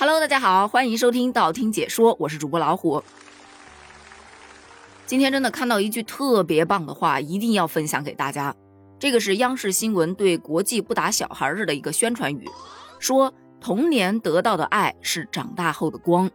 Hello，大家好，欢迎收听道听解说，我是主播老虎。今天真的看到一句特别棒的话，一定要分享给大家。这个是央视新闻对国际不打小孩日的一个宣传语，说童年得到的爱是长大后的光，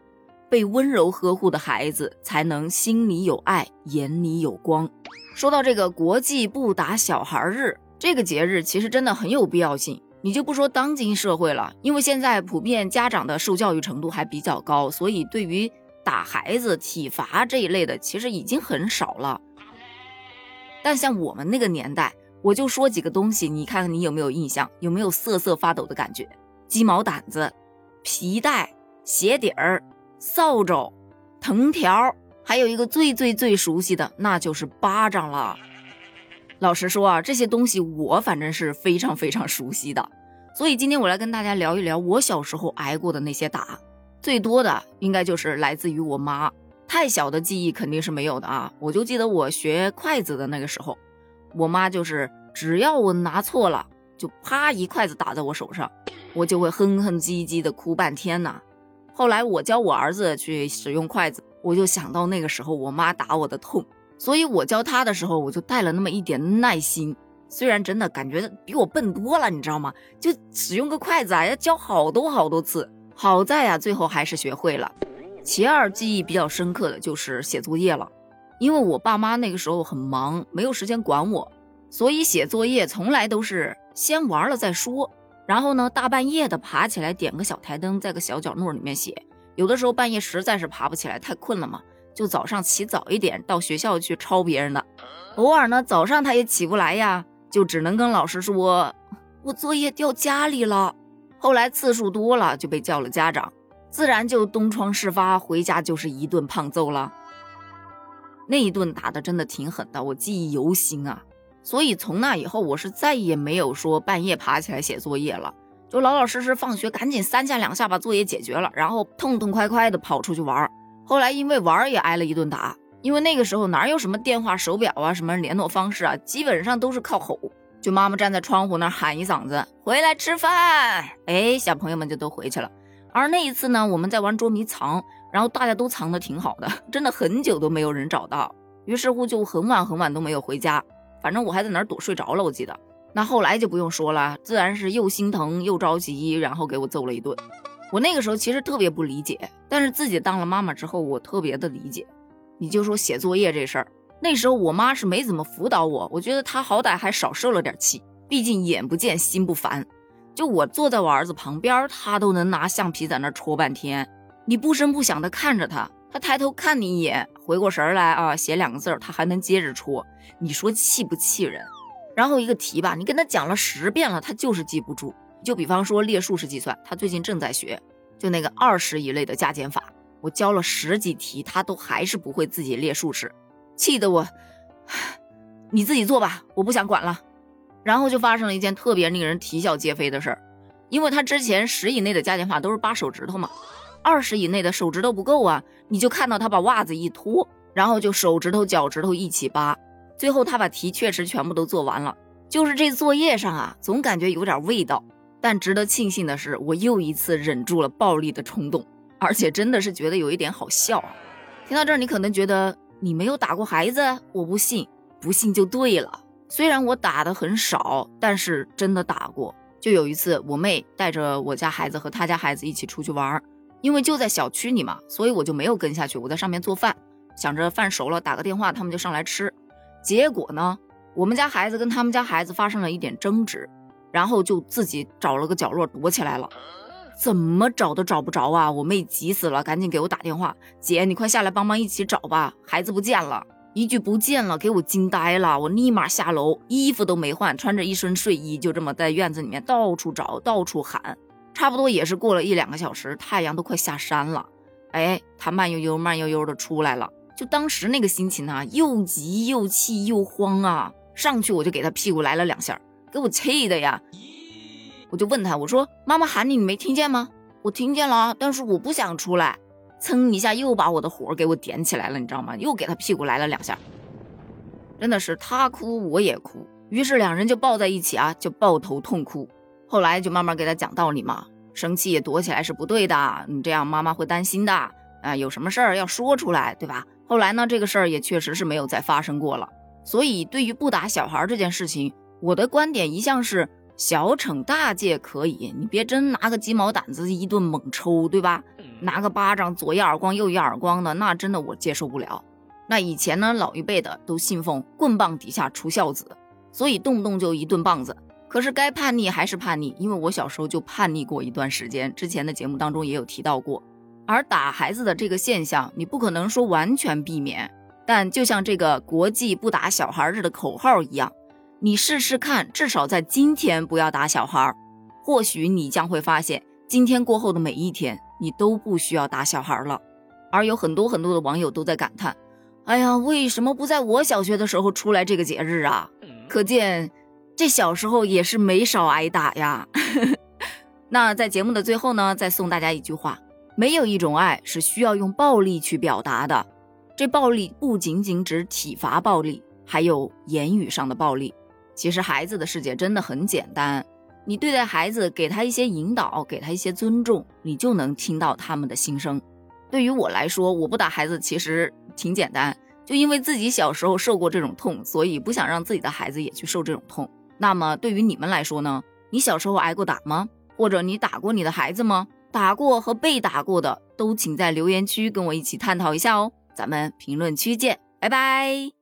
被温柔呵护的孩子才能心里有爱，眼里有光。说到这个国际不打小孩日这个节日，其实真的很有必要性。你就不说当今社会了，因为现在普遍家长的受教育程度还比较高，所以对于打孩子、体罚这一类的，其实已经很少了。但像我们那个年代，我就说几个东西，你看看你有没有印象，有没有瑟瑟发抖的感觉？鸡毛掸子、皮带、鞋底儿、扫帚、藤条，还有一个最最最熟悉的，那就是巴掌了。老实说啊，这些东西我反正是非常非常熟悉的，所以今天我来跟大家聊一聊我小时候挨过的那些打，最多的应该就是来自于我妈。太小的记忆肯定是没有的啊，我就记得我学筷子的那个时候，我妈就是只要我拿错了，就啪一筷子打在我手上，我就会哼哼唧唧的哭半天呐。后来我教我儿子去使用筷子，我就想到那个时候我妈打我的痛。所以我教他的时候，我就带了那么一点耐心。虽然真的感觉比我笨多了，你知道吗？就使用个筷子啊，要教好多好多次。好在啊，最后还是学会了。其二，记忆比较深刻的就是写作业了，因为我爸妈那个时候很忙，没有时间管我，所以写作业从来都是先玩了再说。然后呢，大半夜的爬起来点个小台灯，在个小角落里面写。有的时候半夜实在是爬不起来，太困了嘛。就早上起早一点到学校去抄别人的，偶尔呢早上他也起不来呀，就只能跟老师说：“我作业掉家里了。”后来次数多了就被叫了家长，自然就东窗事发，回家就是一顿胖揍了。那一顿打的真的挺狠的，我记忆犹新啊。所以从那以后，我是再也没有说半夜爬起来写作业了，就老老实实放学赶紧三下两下把作业解决了，然后痛痛快快的跑出去玩。后来因为玩儿也挨了一顿打，因为那个时候哪有什么电话、手表啊，什么联络方式啊，基本上都是靠吼。就妈妈站在窗户那儿喊一嗓子“回来吃饭”，哎，小朋友们就都回去了。而那一次呢，我们在玩捉迷藏，然后大家都藏的挺好的，真的很久都没有人找到。于是乎就很晚很晚都没有回家，反正我还在哪儿躲睡着了，我记得。那后来就不用说了，自然是又心疼又着急，然后给我揍了一顿。我那个时候其实特别不理解，但是自己当了妈妈之后，我特别的理解。你就说写作业这事儿，那时候我妈是没怎么辅导我，我觉得她好歹还少受了点气，毕竟眼不见心不烦。就我坐在我儿子旁边，她都能拿橡皮在那戳半天。你不声不响的看着他，他抬头看你一眼，回过神来啊，写两个字儿，他还能接着戳。你说气不气人？然后一个题吧，你跟他讲了十遍了，他就是记不住。就比方说列竖式计算，他最近正在学，就那个二十以内的加减法，我教了十几题，他都还是不会自己列竖式，气得我，你自己做吧，我不想管了。然后就发生了一件特别令人啼笑皆非的事儿，因为他之前十以内的加减法都是扒手指头嘛，二十以内的手指头不够啊，你就看到他把袜子一脱，然后就手指头脚趾头一起扒，最后他把题确实全部都做完了，就是这作业上啊，总感觉有点味道。但值得庆幸的是，我又一次忍住了暴力的冲动，而且真的是觉得有一点好笑。听到这儿，你可能觉得你没有打过孩子，我不信，不信就对了。虽然我打的很少，但是真的打过。就有一次，我妹带着我家孩子和她家孩子一起出去玩，因为就在小区里嘛，所以我就没有跟下去。我在上面做饭，想着饭熟了打个电话，他们就上来吃。结果呢，我们家孩子跟他们家孩子发生了一点争执。然后就自己找了个角落躲起来了，怎么找都找不着啊！我妹急死了，赶紧给我打电话：“姐，你快下来帮忙一起找吧，孩子不见了！”一句不见了，给我惊呆了。我立马下楼，衣服都没换，穿着一身睡衣，就这么在院子里面到处找，到处喊。差不多也是过了一两个小时，太阳都快下山了，哎，他慢悠悠、慢悠悠的出来了。就当时那个心情啊，又急又气又慌啊！上去我就给他屁股来了两下。给我气的呀！我就问他，我说：“妈妈喊你，你没听见吗？”我听见了，但是我不想出来。噌一下又把我的火给我点起来了，你知道吗？又给他屁股来了两下，真的是他哭我也哭，于是两人就抱在一起啊，就抱头痛哭。后来就慢慢给他讲道理嘛，生气躲起来是不对的，你这样妈妈会担心的啊，有什么事儿要说出来，对吧？后来呢，这个事儿也确实是没有再发生过了。所以，对于不打小孩这件事情，我的观点一向是小惩大戒可以，你别真拿个鸡毛掸子一顿猛抽，对吧？拿个巴掌左一耳光右一耳光的，那真的我接受不了。那以前呢，老一辈的都信奉棍棒底下出孝子，所以动不动就一顿棒子。可是该叛逆还是叛逆，因为我小时候就叛逆过一段时间，之前的节目当中也有提到过。而打孩子的这个现象，你不可能说完全避免，但就像这个国际不打小孩日的口号一样，你试试看，至少在今天不要打小孩儿，或许你将会发现，今天过后的每一天，你都不需要打小孩了。而有很多很多的网友都在感叹。哎呀，为什么不在我小学的时候出来这个节日啊？可见这小时候也是没少挨打呀。那在节目的最后呢，再送大家一句话：没有一种爱是需要用暴力去表达的。这暴力不仅仅指体罚暴力，还有言语上的暴力。其实孩子的世界真的很简单，你对待孩子，给他一些引导，给他一些尊重，你就能听到他们的心声。对于我来说，我不打孩子其实挺简单，就因为自己小时候受过这种痛，所以不想让自己的孩子也去受这种痛。那么对于你们来说呢？你小时候挨过打吗？或者你打过你的孩子吗？打过和被打过的都请在留言区跟我一起探讨一下哦。咱们评论区见，拜拜。